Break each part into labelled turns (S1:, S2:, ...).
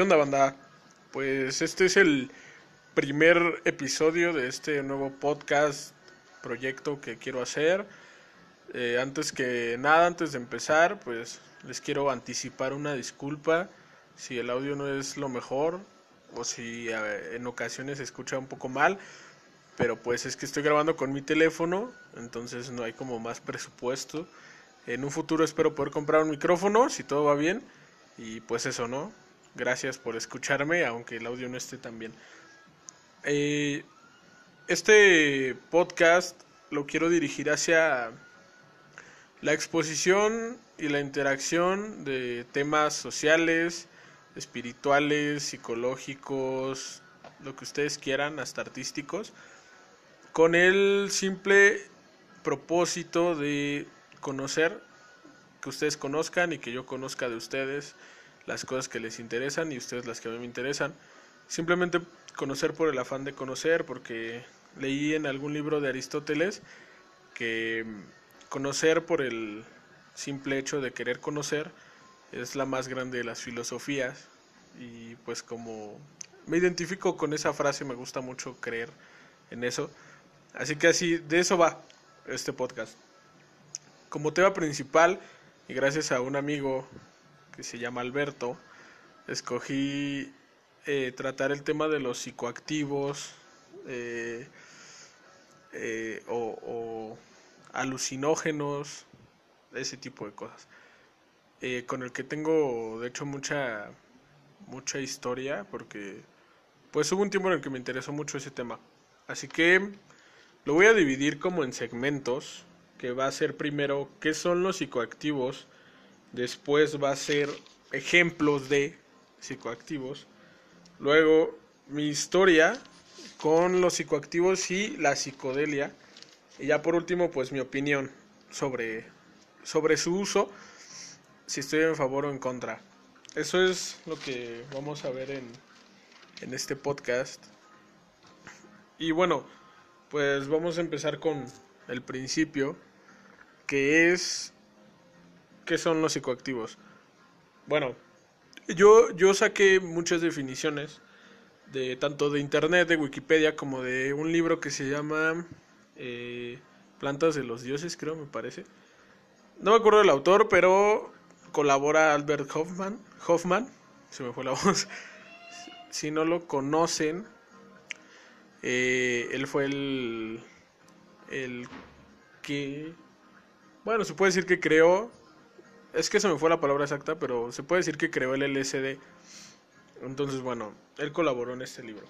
S1: ¿Qué onda, banda? Pues este es el primer episodio de este nuevo podcast, proyecto que quiero hacer. Eh, antes que nada, antes de empezar, pues les quiero anticipar una disculpa si el audio no es lo mejor o si eh, en ocasiones se escucha un poco mal. Pero pues es que estoy grabando con mi teléfono, entonces no hay como más presupuesto. En un futuro espero poder comprar un micrófono, si todo va bien. Y pues eso, ¿no? Gracias por escucharme, aunque el audio no esté tan bien. Eh, este podcast lo quiero dirigir hacia la exposición y la interacción de temas sociales, espirituales, psicológicos, lo que ustedes quieran, hasta artísticos, con el simple propósito de conocer, que ustedes conozcan y que yo conozca de ustedes las cosas que les interesan y ustedes las que a mí me interesan. Simplemente conocer por el afán de conocer, porque leí en algún libro de Aristóteles que conocer por el simple hecho de querer conocer es la más grande de las filosofías. Y pues como me identifico con esa frase me gusta mucho creer en eso. Así que así de eso va este podcast. Como tema principal y gracias a un amigo que se llama Alberto, escogí eh, tratar el tema de los psicoactivos eh, eh, o, alucinógenos, ese tipo de cosas. con el que tengo, de hecho, mucha, mucha historia, porque pues hubo un tiempo en el que me interesó mucho ese tema. Así que lo voy a dividir como en segmentos, que va a ser primero qué son los psicoactivos, Después va a ser ejemplos de psicoactivos. Luego mi historia con los psicoactivos y la psicodelia. Y ya por último, pues mi opinión sobre, sobre su uso, si estoy en favor o en contra. Eso es lo que vamos a ver en, en este podcast. Y bueno, pues vamos a empezar con el principio, que es ¿Qué son los psicoactivos? Bueno, yo, yo saqué muchas definiciones de tanto de internet, de Wikipedia, como de un libro que se llama eh, Plantas de los Dioses, creo, me parece. No me acuerdo del autor, pero colabora Albert Hoffman. Hoffman, se me fue la voz. Si no lo conocen, eh, él fue el, el que, bueno, se puede decir que creó es que se me fue la palabra exacta, pero se puede decir que creó el LSD. Entonces, bueno, él colaboró en este libro.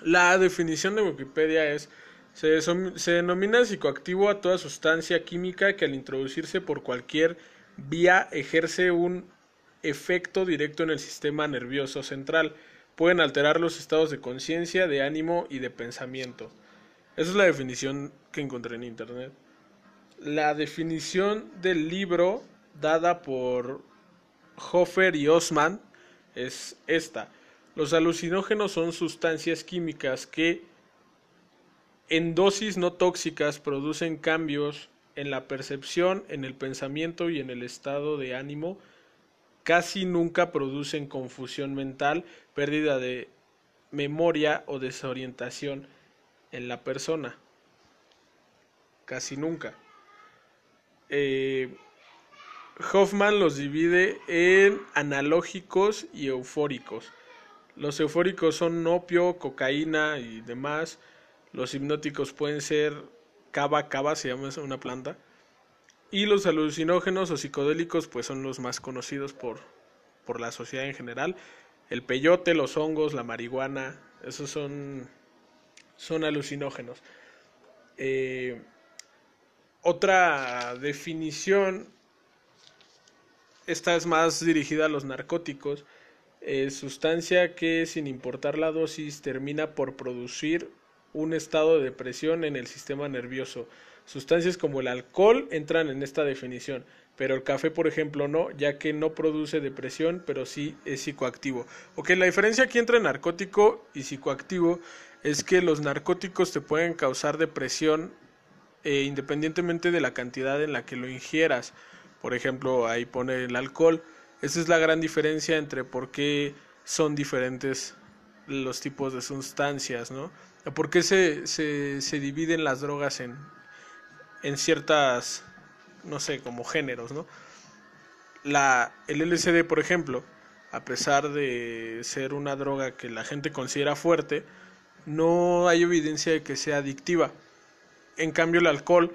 S1: La definición de Wikipedia es, se, se denomina psicoactivo a toda sustancia química que al introducirse por cualquier vía ejerce un efecto directo en el sistema nervioso central. Pueden alterar los estados de conciencia, de ánimo y de pensamiento. Esa es la definición que encontré en internet. La definición del libro dada por Hofer y Osman es esta. Los alucinógenos son sustancias químicas que en dosis no tóxicas producen cambios en la percepción, en el pensamiento y en el estado de ánimo. Casi nunca producen confusión mental, pérdida de memoria o desorientación en la persona. Casi nunca. Eh, Hoffman los divide en analógicos y eufóricos. Los eufóricos son opio, cocaína y demás. Los hipnóticos pueden ser cava, cava se llama una planta. Y los alucinógenos o psicodélicos pues son los más conocidos por, por la sociedad en general. El peyote, los hongos, la marihuana, esos son, son alucinógenos. Eh, otra definición esta es más dirigida a los narcóticos, sustancia que sin importar la dosis termina por producir un estado de depresión en el sistema nervioso. Sustancias como el alcohol entran en esta definición, pero el café, por ejemplo, no, ya que no produce depresión, pero sí es psicoactivo. Ok, la diferencia aquí entre narcótico y psicoactivo es que los narcóticos te pueden causar depresión eh, independientemente de la cantidad en la que lo ingieras. Por ejemplo, ahí pone el alcohol. Esa es la gran diferencia entre por qué son diferentes los tipos de sustancias, ¿no? ¿Por qué se, se, se dividen las drogas en, en ciertas, no sé, como géneros, ¿no? La, el LSD, por ejemplo, a pesar de ser una droga que la gente considera fuerte, no hay evidencia de que sea adictiva. En cambio, el alcohol,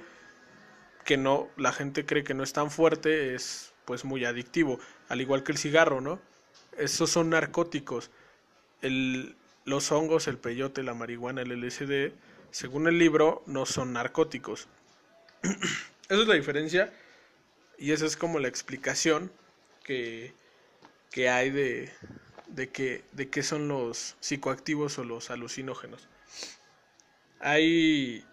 S1: que no, la gente cree que no es tan fuerte, es pues muy adictivo, al igual que el cigarro, ¿no? Esos son narcóticos. El, los hongos, el peyote, la marihuana, el LSD, según el libro, no son narcóticos. esa es la diferencia y esa es como la explicación que, que hay de, de, que, de qué son los psicoactivos o los alucinógenos. Hay,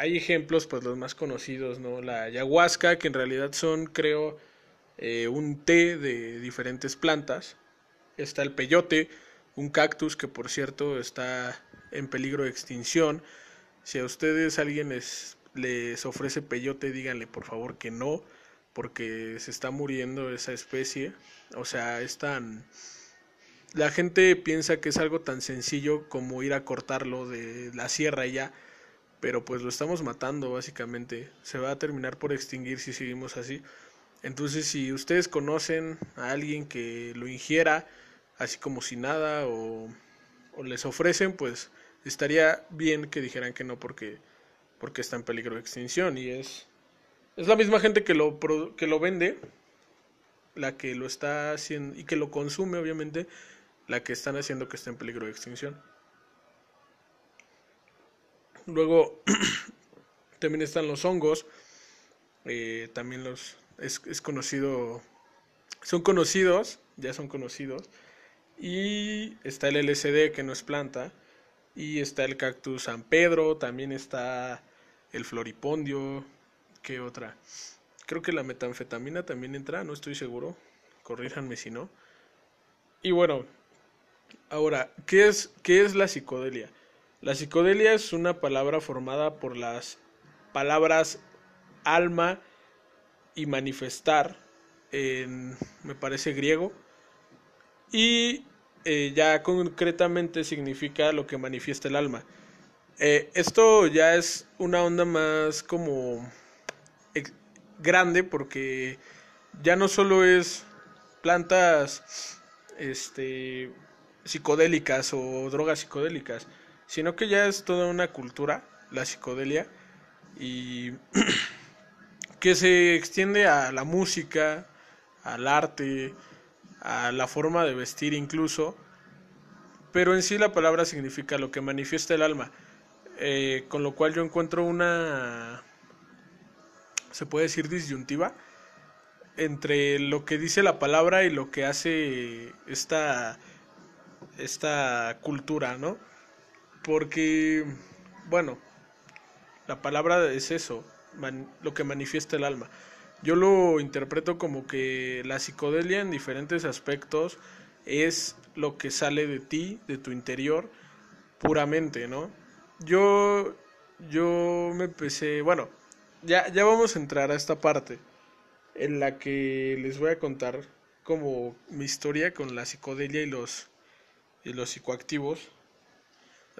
S1: hay ejemplos, pues los más conocidos, ¿no? La ayahuasca, que en realidad son, creo, eh, un té de diferentes plantas. Está el peyote, un cactus que por cierto está en peligro de extinción. Si a ustedes alguien les, les ofrece peyote, díganle por favor que no, porque se está muriendo esa especie. O sea, es tan... La gente piensa que es algo tan sencillo como ir a cortarlo de la sierra y ya, pero pues lo estamos matando básicamente. Se va a terminar por extinguir si seguimos así. Entonces, si ustedes conocen a alguien que lo ingiera, así como si nada, o, o les ofrecen, pues estaría bien que dijeran que no porque, porque está en peligro de extinción. Y es, es la misma gente que lo, que lo vende, la que lo está haciendo y que lo consume, obviamente, la que están haciendo que esté en peligro de extinción. Luego también están los hongos, eh, también los es, es conocido, son conocidos, ya son conocidos, y está el LSD que no es planta, y está el cactus San Pedro, también está el floripondio, ¿qué otra? Creo que la metanfetamina también entra, no estoy seguro, corríjanme si no. Y bueno, ahora, ¿qué es, qué es la psicodelia? La psicodelia es una palabra formada por las palabras alma y manifestar en, me parece, griego. Y eh, ya concretamente significa lo que manifiesta el alma. Eh, esto ya es una onda más como grande porque ya no solo es plantas este psicodélicas o drogas psicodélicas, sino que ya es toda una cultura, la psicodelia, y que se extiende a la música, al arte, a la forma de vestir incluso, pero en sí la palabra significa lo que manifiesta el alma, eh, con lo cual yo encuentro una, se puede decir disyuntiva, entre lo que dice la palabra y lo que hace esta, esta cultura, ¿no? Porque, bueno, la palabra es eso, lo que manifiesta el alma. Yo lo interpreto como que la psicodelia en diferentes aspectos es lo que sale de ti, de tu interior, puramente, ¿no? Yo, yo me empecé, bueno, ya, ya vamos a entrar a esta parte en la que les voy a contar como mi historia con la psicodelia y los, y los psicoactivos.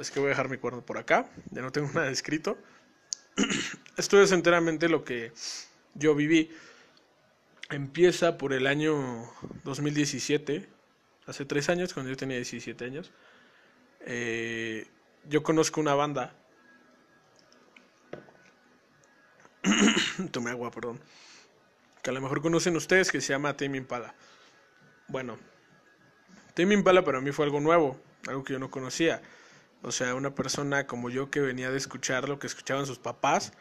S1: Es que voy a dejar mi cuerno por acá, ya no tengo nada escrito. Esto es enteramente lo que yo viví. Empieza por el año 2017, hace tres años, cuando yo tenía 17 años. Eh, yo conozco una banda. Tomé agua, perdón. Que a lo mejor conocen ustedes, que se llama Tame Impala. Bueno, Tame Impala para mí fue algo nuevo, algo que yo no conocía. O sea, una persona como yo que venía de escuchar lo que escuchaban sus papás,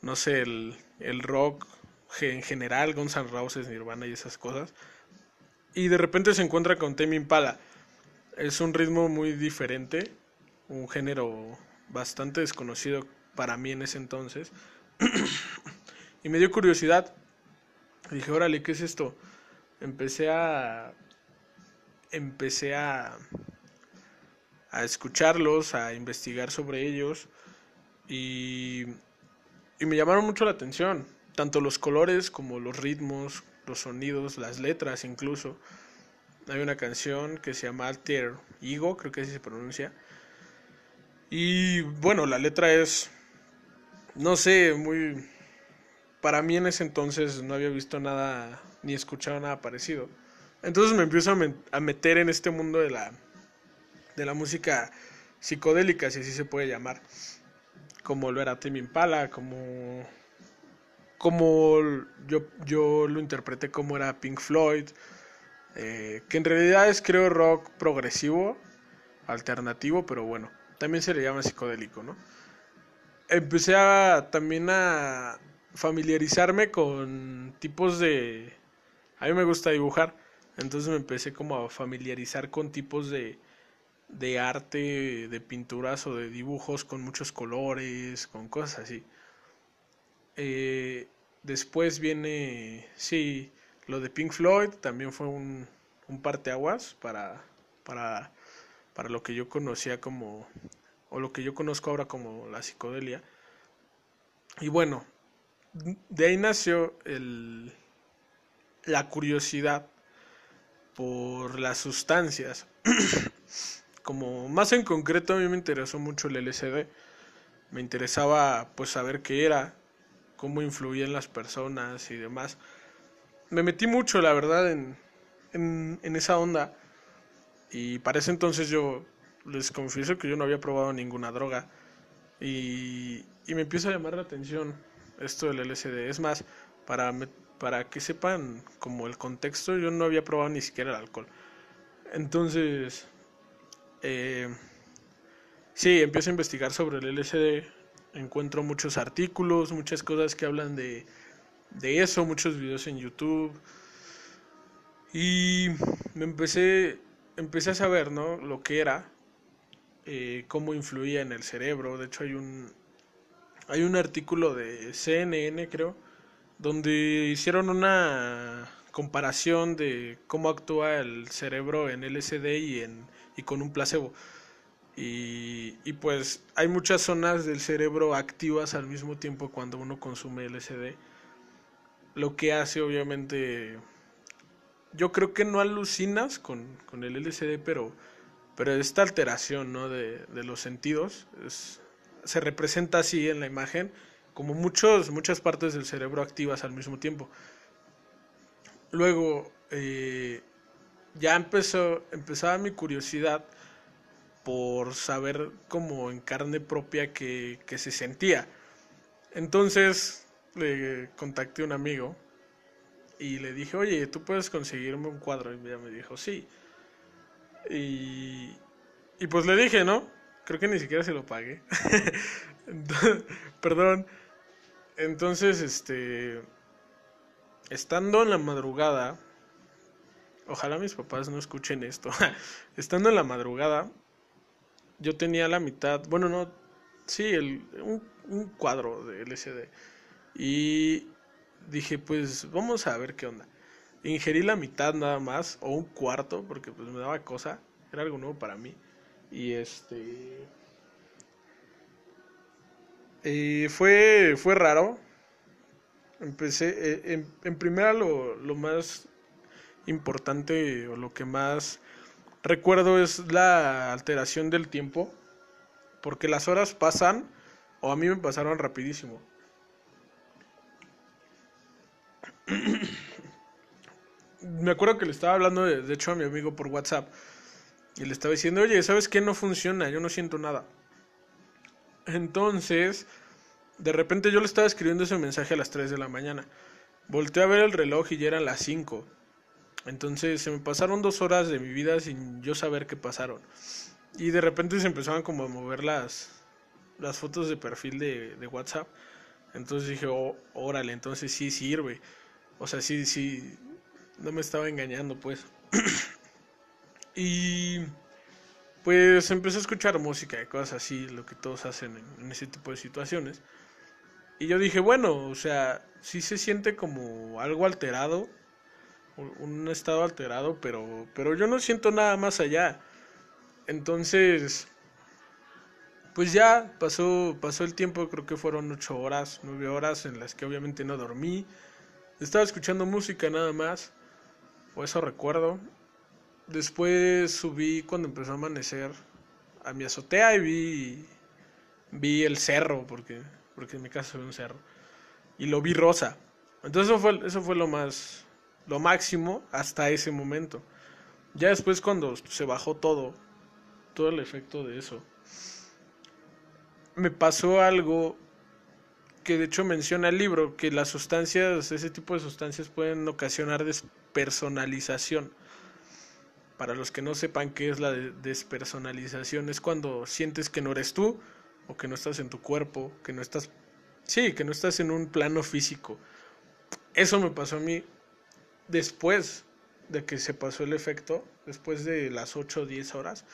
S1: no sé, el, el rock en general, Guns N' Nirvana y esas cosas. Y de repente se encuentra con Tame Impala. Es un ritmo muy diferente, un género bastante desconocido para mí en ese entonces. y me dio curiosidad. dije, órale, ¿qué es esto? Empecé a... Empecé a a escucharlos, a investigar sobre ellos y, y me llamaron mucho la atención, tanto los colores como los ritmos, los sonidos, las letras incluso. hay una canción que se llama Alter Ego, creo que así se pronuncia. Y bueno, la letra es, no sé, muy... Para mí en ese entonces no había visto nada ni escuchado nada parecido. Entonces me empiezo a, meter en este mundo de la, de la música psicodélica, si así se puede llamar. Como lo era Tim Impala, como, como yo, yo lo interpreté como era Pink Floyd, eh, que en realidad es creo rock progresivo, alternativo, pero bueno, también se le llama psicodélico, ¿no? Empecé a, también a familiarizarme con tipos de... A mí me gusta dibujar, entonces me empecé como a familiarizar con tipos de, de arte, de pinturas o de dibujos con muchos colores, con cosas así. Eh, después viene, sí, lo de Pink Floyd también fue un, un parteaguas para, para, para lo que yo conocía como, o lo que yo conozco ahora como la psicodelia. Y bueno, de ahí nació el, la curiosidad por las sustancias. como más en concreto a mí me interesó mucho el LSD. Me interesaba pues saber qué era, cómo influía en las personas y demás me metí mucho, la verdad, en, en, esa onda. Y para ese entonces yo les confieso que yo no había probado ninguna droga. Y, y me empieza a llamar la atención esto del LSD. Es más, para, para que sepan como el contexto, yo no había probado ni siquiera el alcohol. Entonces, eh, sí, empiezo a investigar sobre el LSD. Encuentro muchos artículos, muchas cosas que hablan de de eso, muchos videos en YouTube. Y me empecé, empecé a saber, ¿no? Lo que era, eh, cómo influía en el cerebro. De hecho, hay un, hay un artículo de CNN, creo, donde hicieron una comparación de cómo actúa el cerebro en LSD y, en, y con un placebo. Y, y, pues hay muchas zonas del cerebro activas al mismo tiempo cuando uno consume LSD lo que hace obviamente yo creo que no alucinas con, con el LCD pero pero esta alteración ¿no? de, de los sentidos se representa así en la imagen como muchos muchas partes del cerebro activas al mismo tiempo luego eh, ya empezó empezaba mi curiosidad por saber como en carne propia que, que se sentía entonces le contacté a un amigo y le dije, oye, ¿tú puedes conseguirme un cuadro? Y ella me dijo, sí. Y, y pues le dije, ¿no? Creo que ni siquiera se lo pagué. Perdón. Entonces, este... Estando en la madrugada, ojalá mis papás no escuchen esto. Estando en la madrugada, yo tenía la mitad, bueno, no, sí, el, un, un cuadro de LCD. Y dije, pues vamos a ver qué onda. Ingerí la mitad nada más, o un cuarto, porque pues me daba cosa. Era algo nuevo para mí. Y este... Y fue, fue raro. Empecé, eh, en, en, primera lo, lo más importante o lo que más recuerdo es la alteración del tiempo. Porque las horas pasan, o a mí me pasaron rapidísimo. me acuerdo que le estaba hablando, de, hecho, a mi amigo por WhatsApp. Y le estaba diciendo, oye, ¿sabes qué? No funciona, yo no siento nada. Entonces, de repente yo le estaba escribiendo ese mensaje a las 3 de la mañana. Volteé a ver el reloj y ya eran las 5. Entonces se me pasaron dos horas de mi vida sin yo saber qué pasaron. Y de repente se empezaban como a mover las, las fotos de perfil de, de WhatsApp. Entonces dije, oh, órale, entonces sí sirve. O sea, sí, sí, no me estaba engañando, pues. y pues empecé a escuchar música y cosas así, lo que todos hacen en, ese tipo de situaciones. Y yo dije, bueno, o sea, sí se siente como algo alterado, un estado alterado, pero, pero yo no siento nada más allá. Entonces, pues ya pasó, pasó el tiempo, creo que fueron ocho horas, nueve horas en las que obviamente no dormí. Estaba escuchando música nada más, o eso recuerdo. Después subí cuando empezó a amanecer a mi azotea y vi, vi el cerro, porque, porque en mi casa se ve un cerro. Y lo vi rosa. Entonces eso fue, eso fue lo más, lo máximo hasta ese momento. Ya después cuando se bajó todo, todo el efecto de eso, me pasó algo que de hecho menciona el libro, que las sustancias, ese tipo de sustancias pueden ocasionar despersonalización. Para los que no sepan qué es la despersonalización, es cuando sientes que no eres tú o que no estás en tu cuerpo, que no estás, sí, que no estás en un plano físico. Eso me pasó a mí después de que se pasó el efecto, después de las 8 o 10 horas.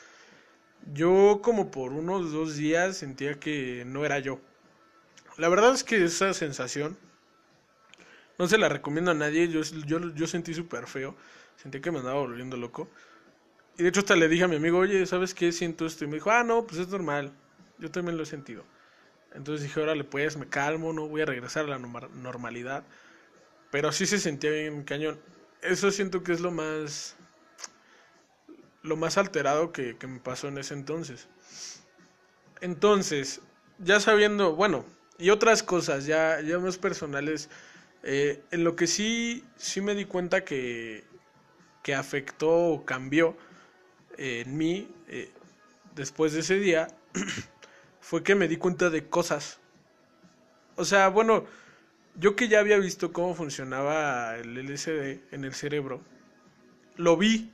S1: Yo como por unos dos días sentía que no era yo. La verdad es que esa sensación no se la recomiendo a nadie. Yo, yo, yo sentí súper feo. Sentí que me andaba volviendo loco. Y de hecho hasta le dije a mi amigo, oye, ¿sabes qué? Siento esto. Y me dijo, ah, no, pues es normal. Yo también lo he sentido. Entonces dije, órale, pues me calmo, no voy a regresar a la normalidad. Pero sí se sentía bien cañón. Eso siento que es lo más... Lo más alterado que, que me pasó en ese entonces. Entonces, ya sabiendo, bueno, y otras cosas ya, ya más personales. Eh, en lo que sí, sí me di cuenta que, que afectó o cambió en mí eh, después de ese día fue que me di cuenta de cosas. O sea, bueno, yo que ya había visto cómo funcionaba el LSD en el cerebro, lo vi,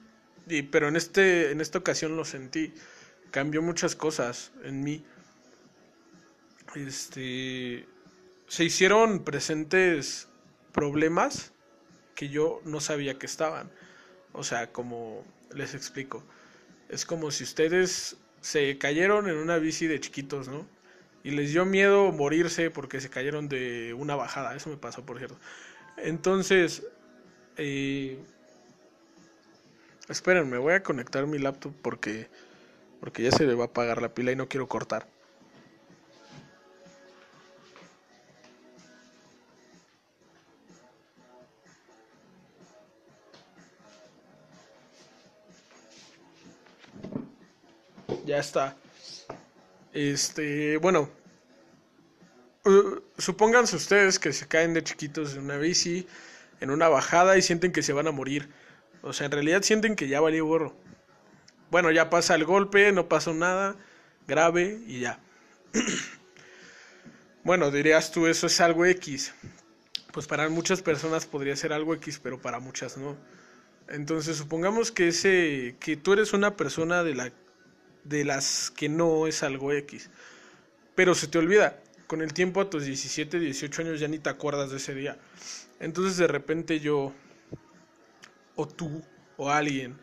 S1: y, pero en, este, en esta ocasión lo sentí. Cambió muchas cosas en mí este, se hicieron presentes problemas que yo no sabía que estaban. O sea, como les explico, es como si ustedes se cayeron en una bici de chiquitos, ¿no? Y les dio miedo morirse porque se cayeron de una bajada. Eso me pasó, por cierto. Entonces, eh, esperen, me voy a conectar mi laptop porque, porque ya se le va a apagar la pila y no quiero cortar. Ya está. Este, bueno, uh, supónganse ustedes que se caen de chiquitos en una bici, en una bajada y sienten que se van a morir. O sea, en realidad sienten que ya valió gorro. Bueno, ya pasa el golpe, no pasó nada grave y ya. bueno, dirías tú, eso es algo X. Pues para muchas personas podría ser algo X, pero para muchas no. Entonces, supongamos que ese que tú eres una persona de la de las que no es algo X. Pero se te olvida. Con el tiempo a tus 17, 18 años ya ni te acuerdas de ese día. Entonces de repente yo, o tú, o alguien,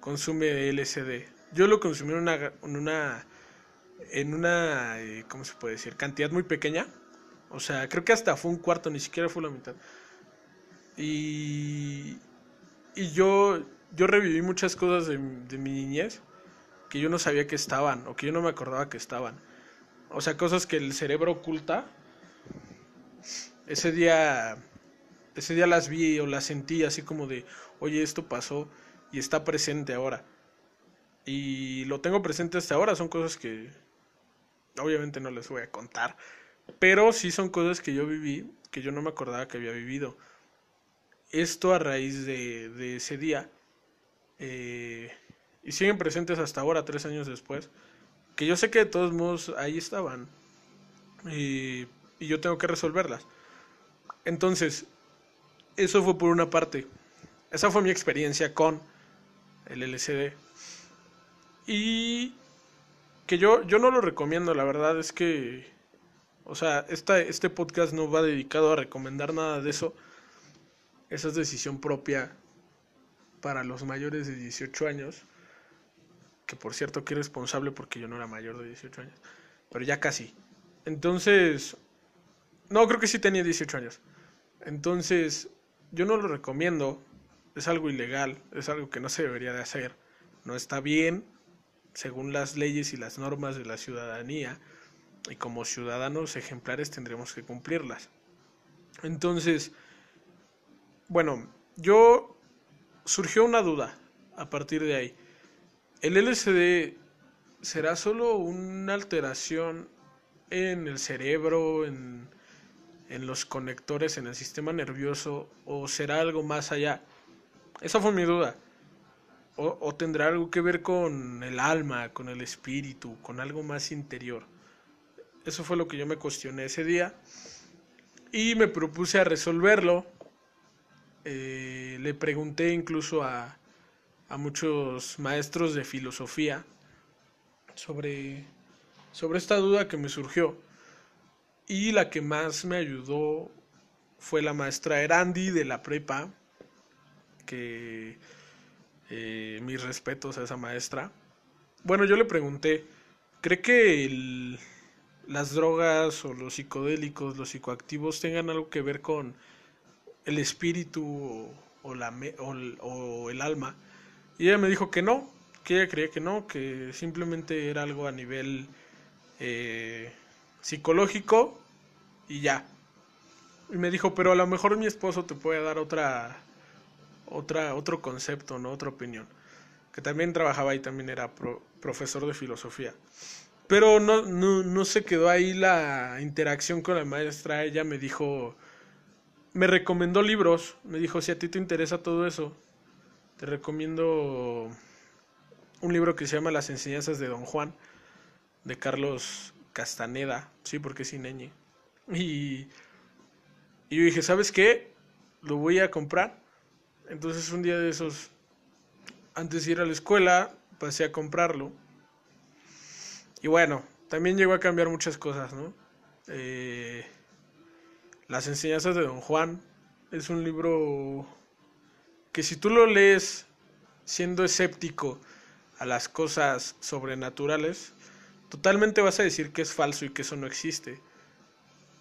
S1: consume LSD. Yo lo consumí en una, en una, en una eh, ¿cómo se puede decir? Cantidad muy pequeña. O sea, creo que hasta fue un cuarto, ni siquiera fue la mitad. Y, y yo, yo reviví muchas cosas de, de mi niñez que yo no sabía que estaban o que yo no me acordaba que estaban. O sea, cosas que el cerebro oculta. Ese día ese día las vi o las sentí así como de, "Oye, esto pasó y está presente ahora." Y lo tengo presente hasta ahora, son cosas que obviamente no les voy a contar, pero sí son cosas que yo viví que yo no me acordaba que había vivido. Esto a raíz de, de ese día eh, y siguen presentes hasta ahora, tres años después, que yo sé que de todos modos ahí estaban y, yo tengo que resolverlas. Entonces, eso fue por una parte. Esa fue mi experiencia con el LCD. Y que yo, yo no lo recomiendo, la verdad es que, o sea, esta, este podcast no va dedicado a recomendar nada de eso. Esa es decisión propia para los mayores de 18 años que por cierto que responsable porque yo no era mayor de 18 años, pero ya casi. Entonces, no, creo que sí tenía 18 años. Entonces, yo no lo recomiendo, es algo ilegal, es algo que no se debería de hacer, no está bien, según las leyes y las normas de la ciudadanía, y como ciudadanos ejemplares tendremos que cumplirlas. Entonces, bueno, yo surgió una duda a partir de ahí. El LSD será solo una alteración en el cerebro, en, en los conectores, en el sistema nervioso, o será algo más allá. Esa fue mi duda. O, tendrá algo que ver con el alma, con el espíritu, con algo más interior. Eso fue lo que yo me cuestioné ese día y me propuse a resolverlo. Eh, le pregunté incluso a, a muchos maestros de filosofía sobre, sobre esta duda que me surgió. Y la que más me ayudó fue la maestra Erandi de la prepa, que eh, mis respetos a esa maestra. Bueno, yo le pregunté, ¿cree que las drogas o los psicodélicos, los psicoactivos tengan algo que ver con el espíritu o, la, o, el alma? Y ella me dijo que no, que ella creía que no, que simplemente era algo a nivel eh, psicológico y ya. Y me dijo, pero a lo mejor mi esposo te puede dar otra, otra, otro concepto, ¿no? Otra opinión. Que también trabajaba y también era profesor de filosofía. Pero no, no, no se quedó ahí la interacción con la maestra. Ella me dijo, me recomendó libros. Me dijo, si a ti te interesa todo eso, recomiendo un libro que se llama Las enseñanzas de Don Juan, de Carlos Castaneda. Sí, porque es Ineñe. Y, y yo dije, ¿sabes qué? Lo voy a comprar. Entonces un día de esos, antes de ir a la escuela, pasé a comprarlo y bueno, también llegó a cambiar muchas cosas, ¿no? Eh, las enseñanzas de Don Juan es un libro que si tú lo lees siendo escéptico a las cosas sobrenaturales, totalmente vas a decir que es falso y que eso no existe.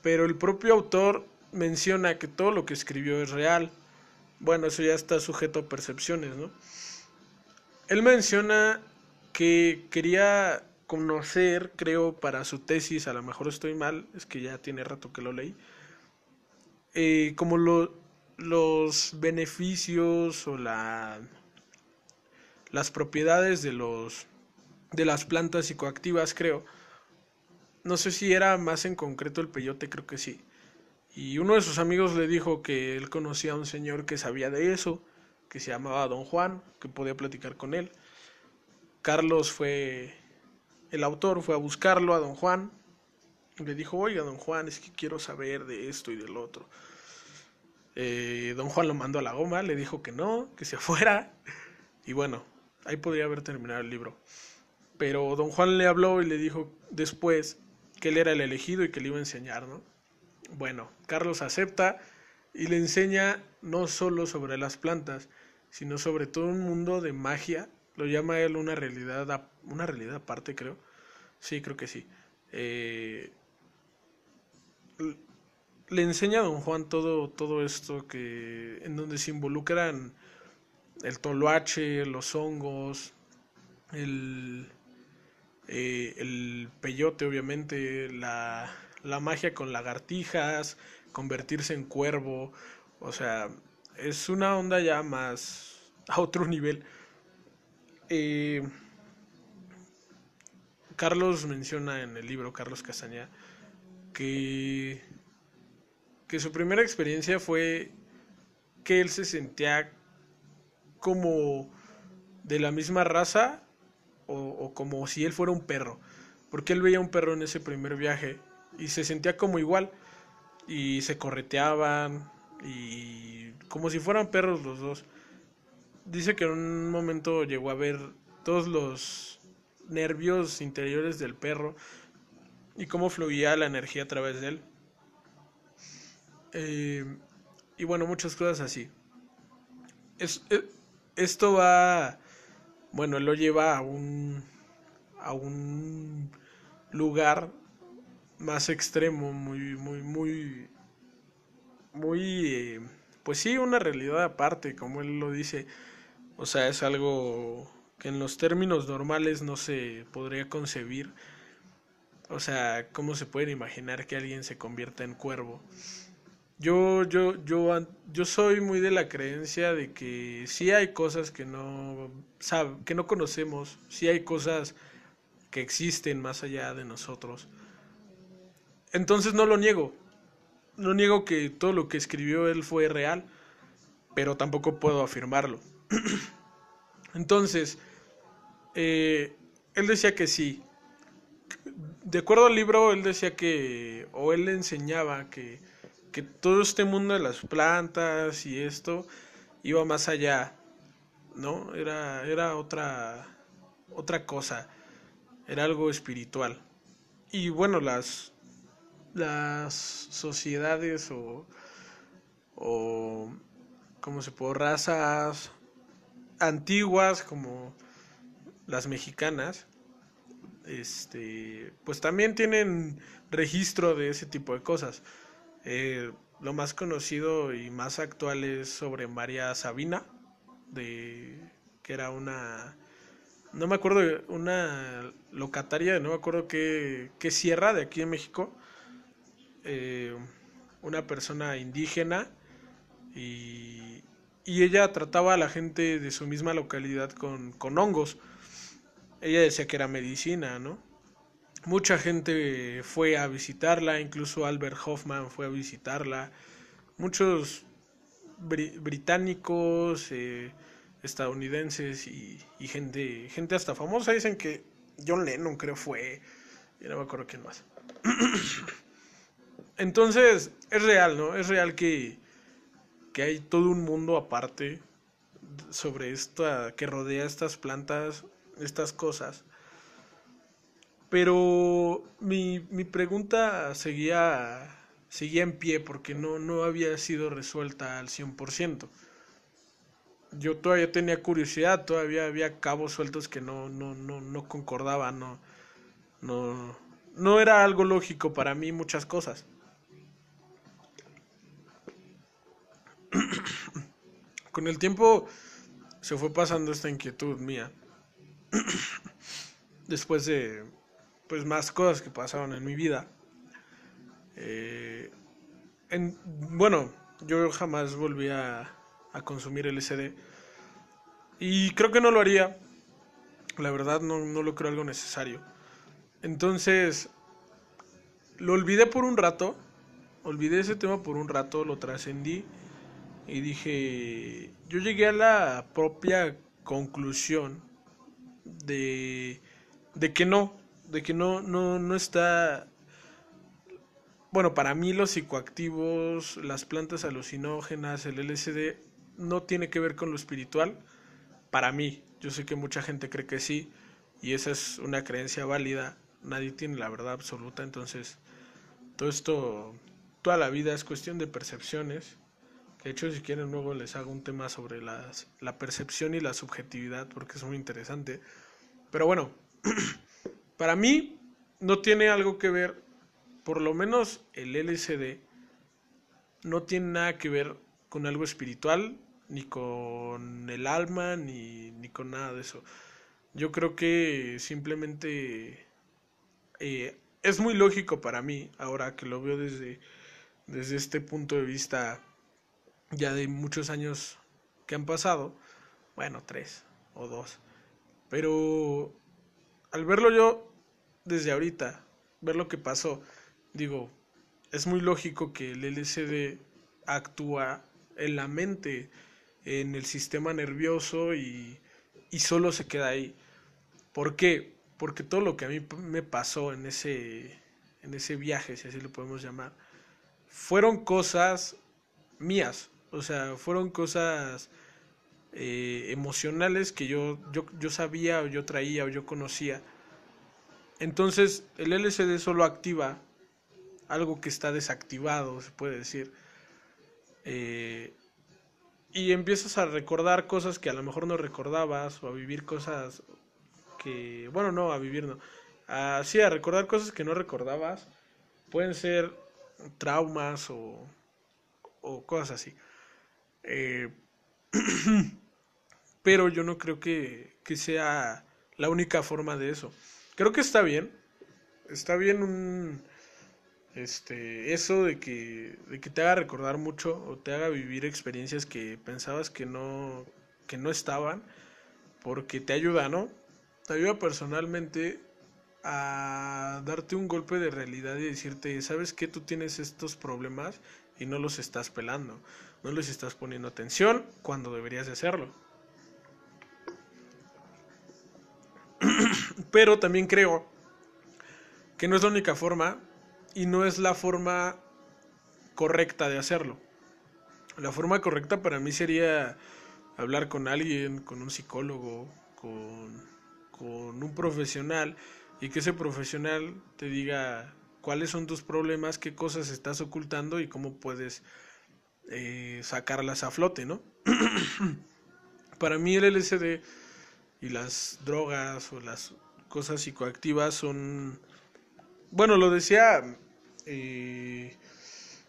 S1: Pero el propio autor menciona que todo lo que escribió es real. Bueno, eso ya está sujeto a percepciones, ¿no? Él menciona que quería conocer, creo, para su tesis, a lo mejor estoy mal, es que ya tiene rato que lo leí, eh, como los beneficios o la, las propiedades de, los, de las plantas psicoactivas, creo. No sé si era más en concreto el peyote, creo que sí. Y uno de sus amigos le dijo que él conocía a un señor que sabía de eso, que se llamaba Don Juan, que podía platicar con él. Carlos fue el autor fue a buscarlo a don Juan y le dijo, oiga, don Juan, es que quiero saber de esto y del otro. Eh, don Juan lo mandó a la goma, le dijo que no, que se fuera. Y bueno, ahí podría haber terminado el libro. Pero don Juan le habló y le dijo después que él era el elegido y que le iba a enseñar, ¿no? Bueno, Carlos acepta y le enseña no solo sobre las plantas, sino sobre todo un mundo de magia lo llama él una realidad, una realidad aparte, creo. Sí, creo que sí. Eh, le enseña a don Juan todo, todo esto que en donde se involucran el toloache, los hongos, el, eh, el peyote, obviamente, la, la magia con lagartijas, convertirse en cuervo. O sea, es una onda ya más a otro nivel. Eh, Carlos menciona en el libro, Carlos Castaña, que, que su primera experiencia fue que él se sentía como de la misma raza o, o, como si él fuera un perro, porque él veía un perro en ese primer viaje y se sentía como igual. Y se correteaban y como si fueran perros los dos. Dice que en un momento llegó a ver todos los nervios interiores del perro y cómo fluía la energía a través de él. Eh, y bueno, muchas cosas así. Es, eh, esto va, bueno, lo lleva a un, a un lugar más extremo, muy, muy, muy, muy, eh, pues sí, una realidad aparte, como él lo dice o sea, es algo que en los términos normales no se podría concebir. O sea, ¿cómo se puede imaginar que alguien se convierta en cuervo? Yo, yo, yo, yo soy muy de la creencia de que sí hay cosas que no, que no conocemos, sí hay cosas que existen más allá de nosotros. Entonces no lo niego. No niego que todo lo que escribió él fue real, pero tampoco puedo afirmarlo. Entonces, eh, él decía que sí. De acuerdo al libro, él decía que, o él le enseñaba que, que todo este mundo de las plantas y esto iba más allá, ¿no? Era, era otra, otra cosa, era algo espiritual. Y bueno, las, las sociedades o, o como se puede, razas antiguas como las mexicanas, este, pues también tienen registro de ese tipo de cosas. Eh, lo más conocido y más actual es sobre María Sabina, de que era una, no me acuerdo, una locataria, no me acuerdo qué, qué sierra de aquí en México, eh, una persona indígena y, y, ella trataba a la gente de su misma localidad con, con hongos. Ella decía que era medicina, ¿no? Mucha gente fue a visitarla, incluso Albert Hoffman fue a visitarla. Muchos británicos, eh, estadounidenses y, gente, gente hasta famosa dicen que John Lennon creo fue, y no me acuerdo quién más. Entonces, es real, ¿no? Es real que, que hay todo un mundo aparte sobre esta, que rodea estas plantas, estas cosas. Pero mi, mi pregunta seguía, seguía en pie porque no, no había sido resuelta al 100%. Yo todavía tenía curiosidad, todavía había cabos sueltos que no, no, no, no concordaban, no, no, no era algo lógico para mí muchas cosas. Con el tiempo se fue pasando esta inquietud mía. Después de pues más cosas que pasaron en mi vida. Eh, en, bueno, yo jamás volví a, a consumir LSD. Y creo que no lo haría. La verdad no, no lo creo algo necesario. Entonces, lo olvidé por un rato. Olvidé ese tema por un rato, lo trascendí y dije, yo llegué a la propia conclusión de, de que no, de que no, no, no está... Bueno, para mí los psicoactivos, las plantas alucinógenas, el LSD, no tiene que ver con lo espiritual. Para mí, yo sé que mucha gente cree que sí, y esa es una creencia válida. Nadie tiene la verdad absoluta, entonces todo esto, toda la vida es cuestión de percepciones de hecho, si quieren, luego les hago un tema sobre las, la percepción y la subjetividad, porque es muy interesante. Pero bueno, para mí no tiene algo que ver, por lo menos el LCD, no tiene nada que ver con algo espiritual, ni con el alma, ni, ni con nada de eso. Yo creo que simplemente eh, es muy lógico para mí, ahora que lo veo desde, desde este punto de vista ya de muchos años que han pasado, bueno, tres o dos, pero al verlo yo desde ahorita, ver lo que pasó, digo, es muy lógico que el LCD actúa en la mente, en el sistema nervioso y, y solo se queda ahí. ¿Por qué? Porque todo lo que a mí me pasó en ese, en ese viaje, si así lo podemos llamar, fueron cosas mías. O sea, fueron cosas eh, emocionales que yo, yo, yo sabía o yo traía o yo conocía. Entonces, el LCD solo activa algo que está desactivado, se puede decir. Eh, y empiezas a recordar cosas que a lo mejor no recordabas o a vivir cosas que, bueno, no, a vivir no. Así, a recordar cosas que no recordabas. Pueden ser traumas o, o cosas así. Eh, pero yo no creo que, que, sea la única forma de eso. Creo que está bien. Está bien un, este, eso de que, de que te haga recordar mucho o te haga vivir experiencias que pensabas que no, que no estaban, porque te ayuda, ¿no? Te ayuda personalmente a darte un golpe de realidad y decirte, sabes que tú tienes estos problemas y no los estás pelando, no les estás poniendo atención cuando deberías de hacerlo. Pero también creo que no es la única forma y no es la forma correcta de hacerlo. La forma correcta para mí sería hablar con alguien, con un psicólogo, con, con un profesional y que ese profesional te diga cuáles son tus problemas, qué cosas estás ocultando y cómo puedes eh, sacarlas a flote, ¿no? Para mí el LSD y las drogas o las cosas psicoactivas son... Bueno, lo decía... Eh,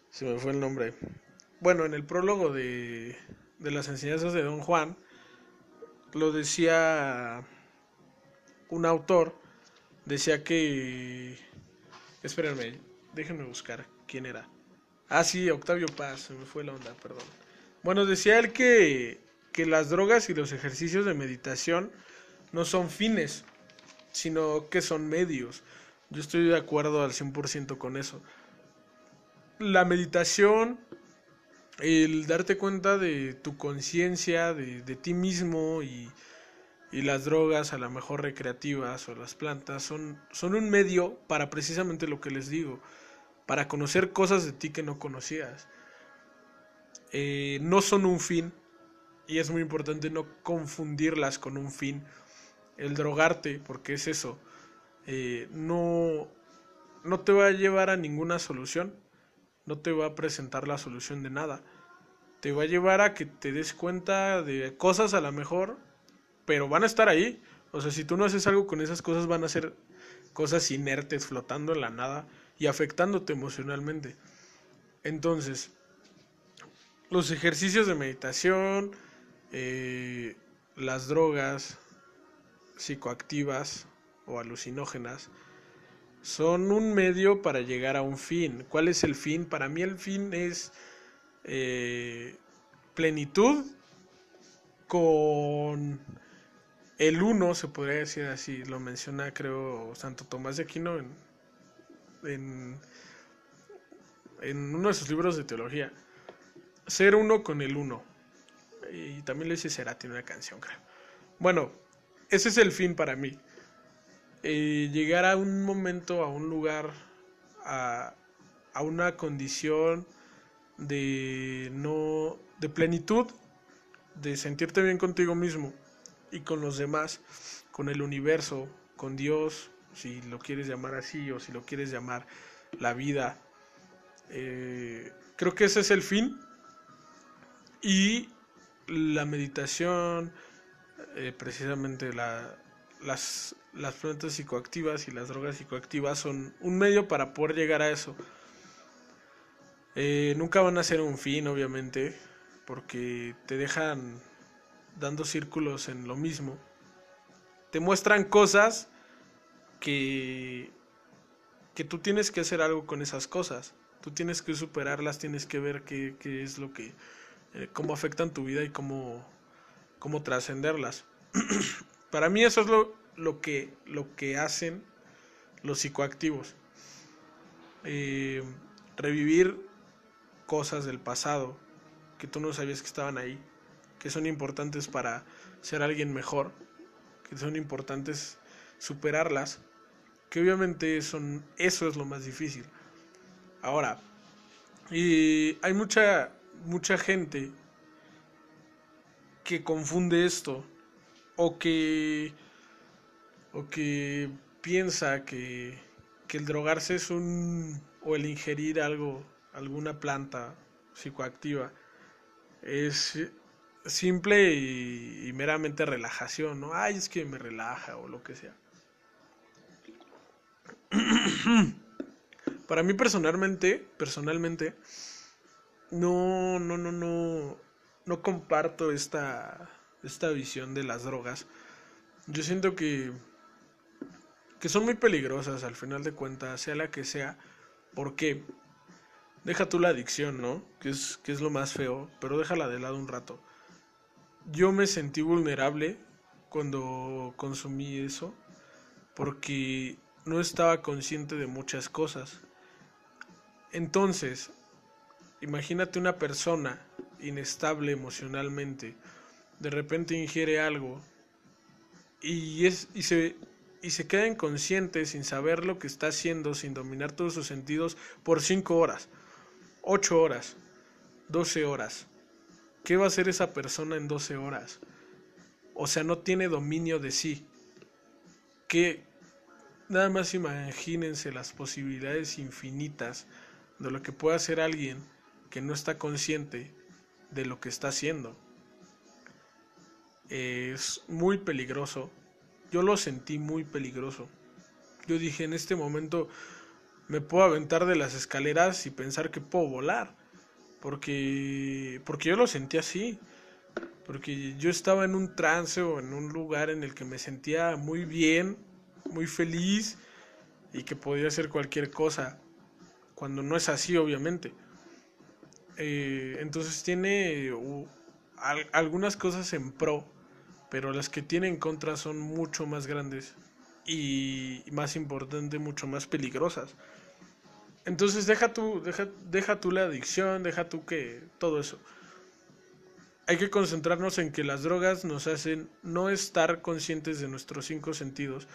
S1: se me fue el nombre. Bueno, en el prólogo de, de las enseñanzas de Don Juan, lo decía un autor, decía que... Espérenme, déjenme buscar quién era. Ah, sí, Octavio Paz, se me fue la onda, perdón. Bueno, decía él que, que las drogas y los ejercicios de meditación no son fines, sino que son medios. Yo estoy de acuerdo al 100% con eso. La meditación, el darte cuenta de tu conciencia, de, de, ti mismo y, y, las drogas, a lo mejor recreativas o las plantas, son, son un medio para precisamente lo que les digo, para conocer cosas de ti que no conocías. Eh, no son un fin y es muy importante no confundirlas con un fin el drogarte, porque es eso, eh, no, no te va a llevar a ninguna solución, no te va a presentar la solución de nada, te va a llevar a que te des cuenta de cosas a lo mejor, pero van a estar ahí, o sea, si tú no haces algo con esas cosas van a ser cosas inertes flotando en la nada y afectándote emocionalmente. Entonces, los ejercicios de meditación, eh, las drogas, psicoactivas o alucinógenas son un medio para llegar a un fin. ¿Cuál es el fin? Para mí el fin es eh, plenitud con el uno, se podría decir así, lo menciona creo Santo Tomás de Aquino en, en, uno de sus libros de teología. Ser uno con el uno. Y también lo dice Cerati en una canción, creo. Bueno, ese es el fin para mí. Eh, llegar a un momento, a un lugar, a, a una condición de no de plenitud, de sentirte bien contigo mismo y con los demás, con el universo, con Dios, si lo quieres llamar así o si lo quieres llamar la vida. Eh, creo que ese es el fin y la meditación, eh, precisamente la, las, las plantas psicoactivas y las drogas psicoactivas son un medio para poder llegar a eso. Eh, nunca van a ser un fin, obviamente, porque te dejan dando círculos en lo mismo. Te muestran cosas que, que tú tienes que hacer algo con esas cosas. Tú tienes que superarlas, tienes que ver qué, qué es lo que, eh, cómo afectan tu vida y cómo, cómo trascenderlas. Para mí eso es lo, lo, que, lo que hacen los psicoactivos. Eh, revivir cosas del pasado que tú no sabías que estaban ahí, que son importantes para ser alguien mejor, que son importantes superarlas, que obviamente son, eso es lo más difícil. Ahora, y hay mucha, mucha gente que confunde esto o que o que piensa que, que el drogarse es un o el ingerir algo alguna planta psicoactiva es simple y, meramente relajación, ¿no? Ay, es que me relaja o lo que sea. Para mí personalmente, personalmente, no, no, no, no, no comparto esta, esta visión de las drogas. Yo siento que, que son muy peligrosas al final de cuentas, sea la que sea, ¿Por qué? Deja tú la adicción, ¿no? Que es, que es lo más feo, pero déjala de lado un rato. Yo me sentí vulnerable cuando consumí eso porque no estaba consciente de muchas cosas. Entonces, imagínate una persona inestable emocionalmente, de repente ingiere algo y, es, y, se, y se queda inconsciente sin saber lo que está haciendo, sin dominar todos sus sentidos por 5 horas, 8 horas, 12 horas. ¿Qué va a hacer esa persona en 12 horas? O sea, no tiene dominio de sí. Que nada más imagínense las posibilidades infinitas de lo que puede hacer alguien que no está consciente de lo que está haciendo. Es muy peligroso. Yo lo sentí muy peligroso. Yo dije, en este momento me puedo aventar de las escaleras y pensar que puedo volar. Porque, porque yo lo sentí así. Porque yo estaba en un trance o en un lugar en el que me sentía muy bien, muy feliz y que podía hacer cualquier cosa. Cuando no es así, obviamente. Eh, entonces tiene algunas cosas en pro, pero las que tiene en contra son mucho más grandes y, más importante, mucho más peligrosas. Entonces deja tú, deja, deja tú la adicción, deja tú que todo eso. Hay que concentrarnos en que las drogas nos hacen no estar conscientes de nuestros cinco sentidos,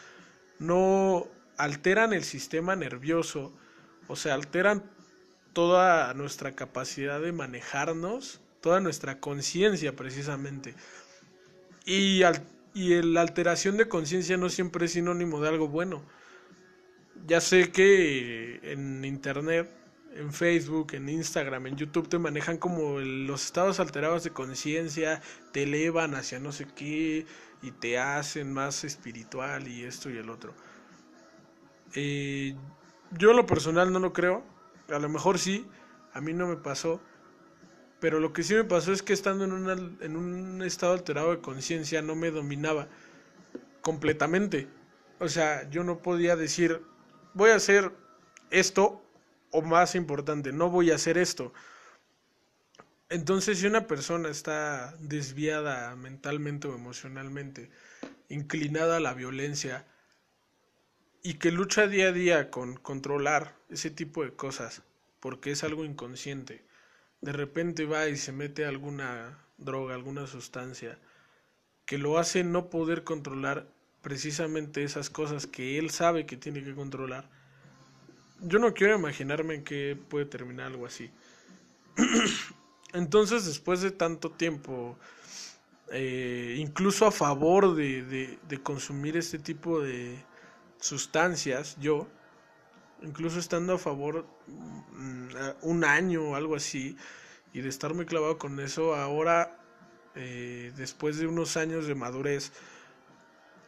S1: no alteran el sistema nervioso, o sea, alteran toda nuestra capacidad de manejarnos, toda nuestra conciencia precisamente. Y, y la alteración de conciencia no siempre es sinónimo de algo bueno. Ya sé que en internet, en Facebook, en Instagram, en YouTube te manejan como los estados alterados de conciencia, te elevan hacia no sé qué y te hacen más espiritual y esto y el otro. Eh, yo lo personal no lo creo, a lo mejor sí, a mí no me pasó. Pero lo que sí me pasó es que estando en, un estado alterado de conciencia no me dominaba completamente. O sea, yo no podía decir, voy a hacer esto o más importante, no voy a hacer esto. Entonces, si una persona está desviada mentalmente o emocionalmente, inclinada a la violencia, y que lucha día a día con controlar ese tipo de cosas, porque es algo inconsciente. De repente va y se mete alguna droga, alguna sustancia, que lo hace no poder controlar precisamente esas cosas que él sabe que tiene que controlar. Yo no quiero imaginarme en qué puede terminar algo así. Entonces, después de tanto tiempo, eh, incluso a favor de, de consumir este tipo de, sustancias, yo, incluso estando a favor mm, un año o algo así, y de estar muy clavado con eso, ahora, eh, después de unos años de madurez,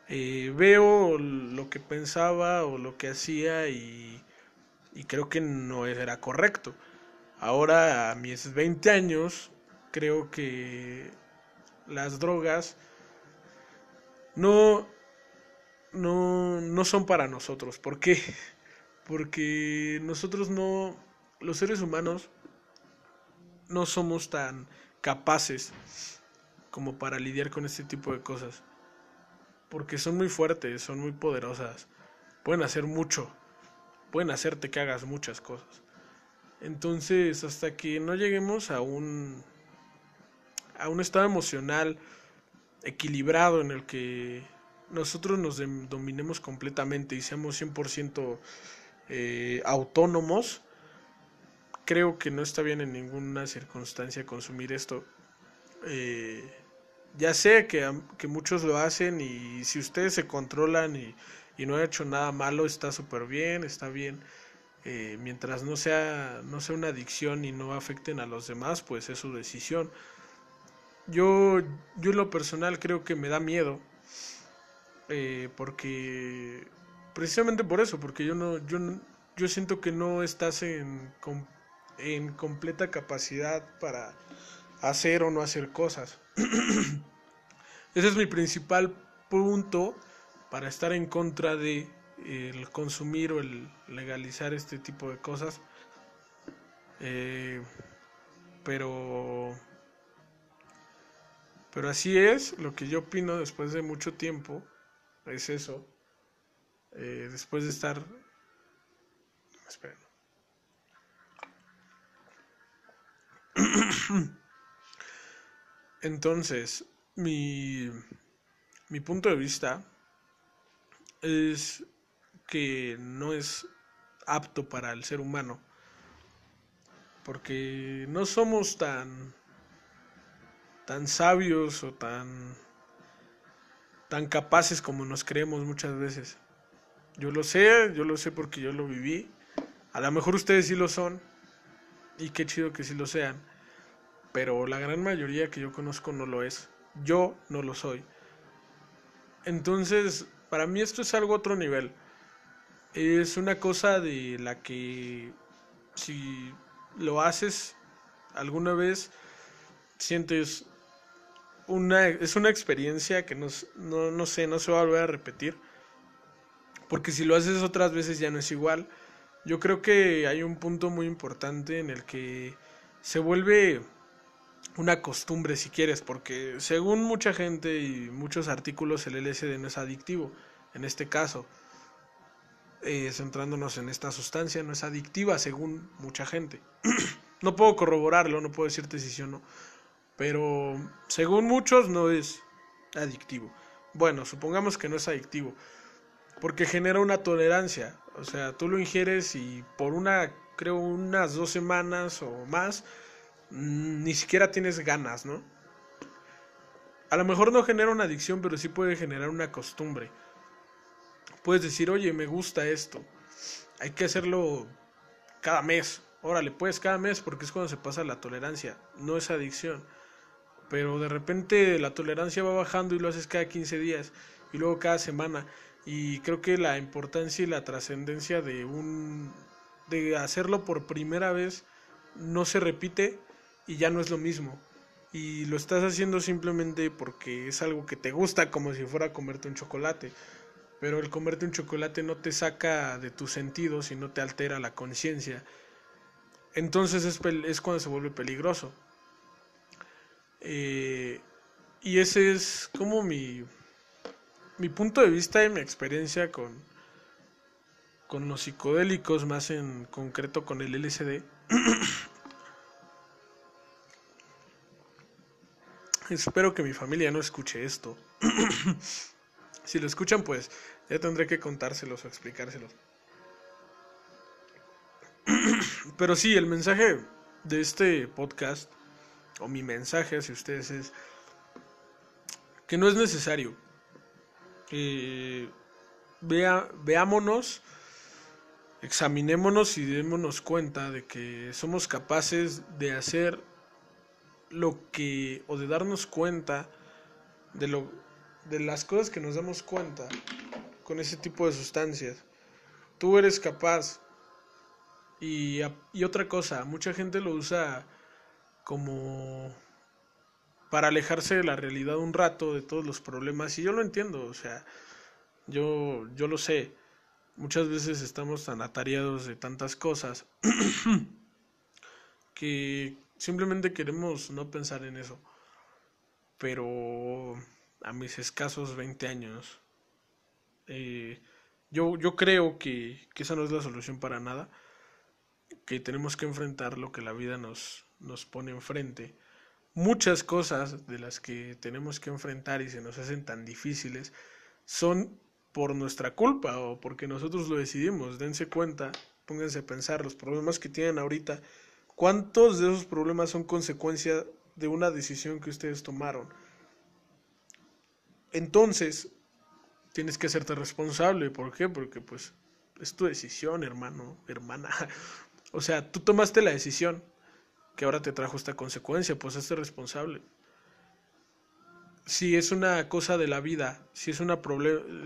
S1: eh, veo lo que pensaba o lo que hacía y, y creo que no era correcto. Ahora, a mis 20 años, creo que las drogas no no, no son para nosotros. ¿Por qué? Porque nosotros no, los seres humanos, no somos tan capaces como para lidiar con este tipo de cosas. Porque son muy fuertes, son muy poderosas, pueden hacer mucho, pueden hacerte que hagas muchas cosas. Entonces, hasta que no lleguemos a un a un estado emocional equilibrado en el que nosotros nos dominemos completamente y seamos 100% eh, autónomos, creo que no está bien en ninguna circunstancia consumir esto. Eh, ya sé que, que, muchos lo hacen y si ustedes se controlan y, y no han hecho nada malo, está súper bien, está bien. Eh, mientras no sea, no sea una adicción y no afecten a los demás, pues es su decisión. Yo, yo en lo personal creo que me da miedo eh, porque precisamente por eso, porque yo no, yo, yo siento que no estás en, en completa capacidad para hacer o no hacer cosas. Ese es mi principal punto para estar en contra de el consumir o el legalizar este tipo de cosas. Eh, pero pero así es, lo que yo opino después de mucho tiempo es eso. Eh, después de estar... Entonces, mi, mi punto de vista es que no es apto para el ser humano. Porque no somos tan tan sabios o tan tan capaces como nos creemos muchas veces. Yo lo sé, yo lo sé porque yo lo viví. A lo mejor ustedes sí lo son y qué chido que sí lo sean, pero la gran mayoría que yo conozco no lo es. Yo no lo soy. Entonces, para mí esto es algo otro nivel. Es una cosa de la que si lo haces alguna vez sientes es una experiencia que no, no sé, no se va a volver a repetir. Porque si lo haces otras veces ya no es igual. Yo creo que hay un punto muy importante en el que se vuelve una costumbre si quieres, porque según mucha gente y muchos artículos el LSD no es adictivo, en este caso, eh, centrándonos en esta sustancia, no es adictiva según mucha gente. no puedo corroborarlo, no puedo decirte si sí o no, pero según muchos no es adictivo. Bueno, supongamos que no es adictivo, porque genera una tolerancia. O sea, tú lo ingieres y por una, creo, unas dos semanas o más, mm, ni siquiera tienes ganas, ¿no? A lo mejor no genera una adicción, pero sí puede generar una costumbre. Puedes decir, oye, me gusta esto. Hay que hacerlo cada mes. Órale, pues cada mes porque es cuando se pasa la tolerancia. No es adicción pero de repente la tolerancia va bajando y lo haces cada 15 días y luego cada semana. Y creo que la importancia y la trascendencia de un de hacerlo por primera vez no se repite y ya no es lo mismo. Y lo estás haciendo simplemente porque es algo que te gusta como si fuera comerte un chocolate. Pero el comerte un chocolate no te saca de tus sentidos y no te altera la conciencia. Entonces es, es cuando se vuelve peligroso eh, y ese es como mi, mi punto de vista y mi experiencia con, con los psicodélicos, más en concreto con el LSD. Espero que mi familia no escuche esto. si lo escuchan, pues ya tendré que contárselos o explicárselos. Pero sí, el mensaje de este podcast o mi mensaje hacia ustedes es que no es necesario. vea, veámonos, examinémonos y démonos cuenta de que somos capaces de hacer lo que, o de darnos cuenta de, lo, de las cosas que nos damos cuenta con ese tipo de sustancias. Tú eres capaz. Y, y otra cosa, mucha gente lo usa como para alejarse de la realidad un rato, de todos los problemas, y yo lo entiendo, o sea, yo, yo lo sé, muchas veces estamos tan atareados de tantas cosas que simplemente queremos no pensar en eso, pero a mis escasos 20 años, eh, yo, yo creo que, que esa no es la solución para nada, que tenemos que enfrentar lo que la vida nos, nos pone enfrente, muchas cosas de las que tenemos que enfrentar y se nos hacen tan difíciles son por nuestra culpa o porque nosotros lo decidimos. Dense cuenta, pónganse a pensar los problemas que tienen ahorita, cuántos de esos problemas son consecuencia de una decisión que ustedes tomaron. Entonces, tienes que hacerte responsable. ¿Por qué? Porque pues es tu decisión, hermano, hermana. O sea, tú tomaste la decisión que ahora te trajo esta consecuencia, pues hazte responsable. Si es una cosa de la vida, si es una,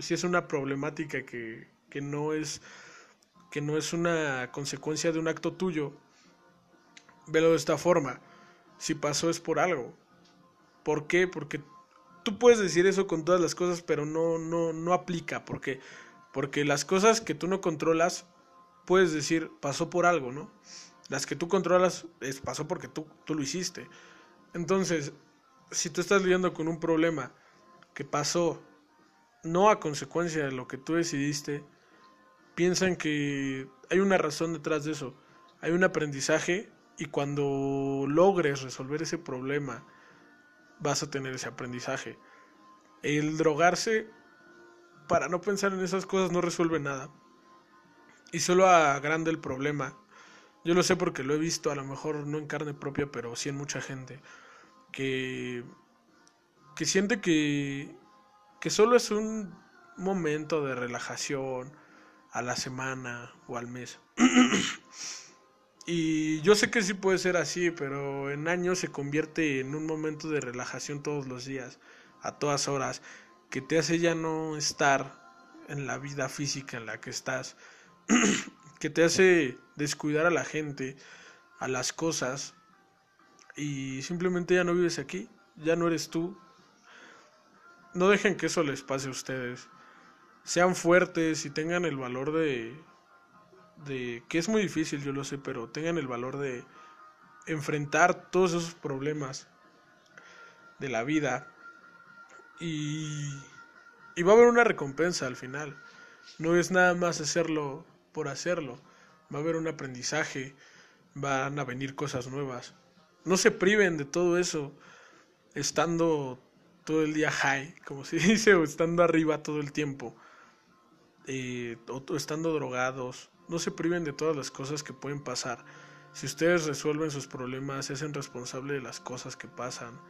S1: si es una problemática que, que, no es, que no es una consecuencia de un acto tuyo, velo de esta forma. Si pasó es por algo. ¿Por qué? Porque tú puedes decir eso con todas las cosas, pero no, no, no aplica. Porque, Porque las cosas que tú no controlas, puedes decir, pasó por algo, ¿no? Las que tú controlas, es, pasó porque tú, tú lo hiciste. Entonces, si tú estás lidiando con un problema que pasó no a consecuencia de lo que tú decidiste, piensan que hay una razón detrás de eso, hay un aprendizaje y cuando logres resolver ese problema vas a tener ese aprendizaje. El drogarse para no pensar en esas cosas no resuelve nada y solo agranda el problema. Yo lo sé porque lo he visto, a lo mejor no en carne propia, pero sí en mucha gente que que siente que que solo es un momento de relajación a la semana o al mes. y yo sé que sí puede ser así, pero en años se convierte en un momento de relajación todos los días, a todas horas, que te hace ya no estar en la vida física en la que estás, que te hace descuidar a la gente, a las cosas, y simplemente ya no vives aquí, ya no eres tú, no dejen que eso les pase a ustedes. Sean fuertes y tengan el valor de, de, que es muy difícil, yo lo sé, pero tengan el valor de enfrentar todos esos problemas de la vida y, y va a haber una recompensa al final. No es nada más hacerlo por hacerlo. Va a haber un aprendizaje, van a venir cosas nuevas. No se priven de todo eso estando todo el día high, como se dice, o estando arriba todo el tiempo, eh, o estando drogados. No se priven de todas las cosas que pueden pasar. Si ustedes resuelven sus problemas, se hacen responsable de las cosas que pasan.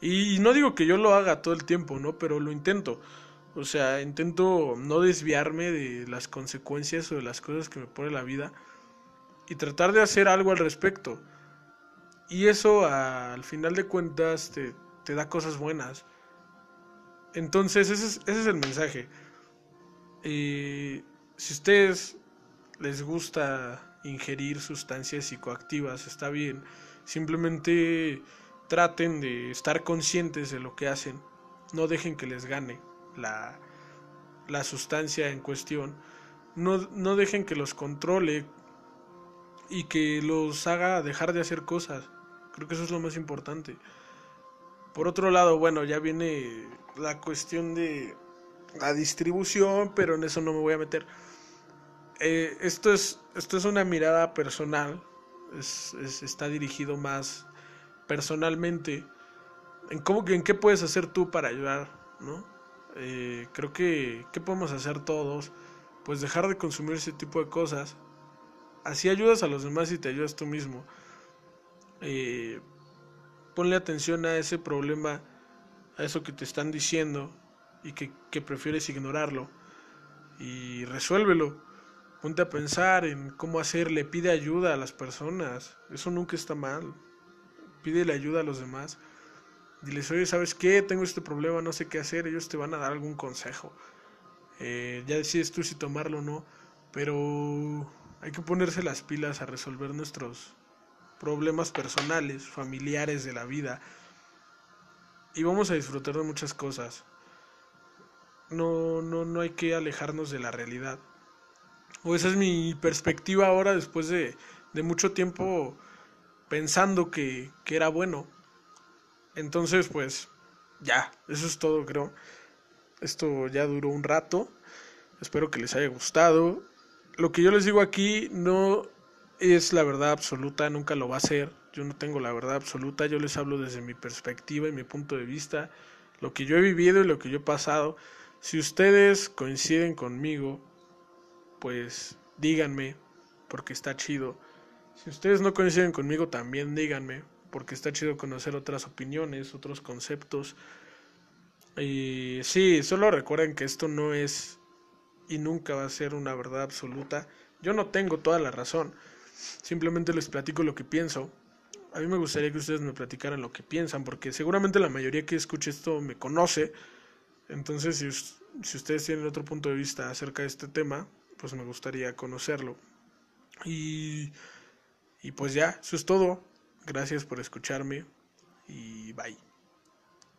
S1: Y no digo que yo lo haga todo el tiempo, ¿no? Pero lo intento. O sea, intento no desviarme de las consecuencias o de las cosas que me pone la vida y tratar de hacer algo al respecto. Y eso al final de cuentas te, da cosas buenas. Entonces, ese es, ese es el mensaje. Si ustedes les gusta ingerir sustancias psicoactivas, está bien. Simplemente traten de estar conscientes de lo que hacen. No dejen que les gane la, la sustancia en cuestión. No, no dejen que los controle y que los haga dejar de hacer cosas. Creo que eso es lo más importante. Por otro lado, bueno, ya viene la cuestión de la distribución, pero en eso no me voy a meter. Eh, esto, es, esto es una mirada personal, es, está dirigido más personalmente en cómo en qué puedes hacer tú para ayudar, ¿no? Eh, creo que qué podemos hacer todos, pues dejar de consumir ese tipo de cosas. Así ayudas a los demás y te ayudas tú mismo. Eh, ponle atención a ese problema, a eso que te están diciendo y que, prefieres ignorarlo y resuélvelo. Ponte a pensar en cómo hacerle, pide ayuda a las personas, eso nunca está mal. Pídele ayuda a los demás. Diles, oye, ¿sabes qué? Tengo este problema, no sé qué hacer. Ellos te van a dar algún consejo. Eh, ya decides tú si tomarlo o no. Pero hay que ponerse las pilas a resolver nuestros problemas personales, familiares de la vida. Y vamos a disfrutar de muchas cosas. No, no, no hay que alejarnos de la realidad. O esa es mi perspectiva ahora después de, de mucho tiempo pensando que, que era bueno. Entonces, pues, ya, eso es todo, creo. Esto ya duró un rato. Espero que les haya gustado. Lo que yo les digo aquí no es la verdad absoluta, nunca lo va a ser. Yo no tengo la verdad absoluta, yo les hablo desde mi perspectiva y mi punto de vista, lo que yo he vivido y lo que yo he pasado. Si ustedes coinciden conmigo, pues díganme, porque está chido. Si ustedes no coinciden conmigo, también díganme, porque está chido conocer otras opiniones, otros conceptos. Y sí, solo recuerden que esto no es y nunca va a ser una verdad absoluta. Yo no tengo toda la razón. Simplemente les platico lo que pienso. A mí me gustaría que ustedes me platicaran lo que piensan, porque seguramente la mayoría que escuche esto me conoce. Entonces, si, ustedes tienen otro punto de vista acerca de este tema, pues me gustaría conocerlo. Y, y pues ya, eso es todo. Gracias por escucharme y bye.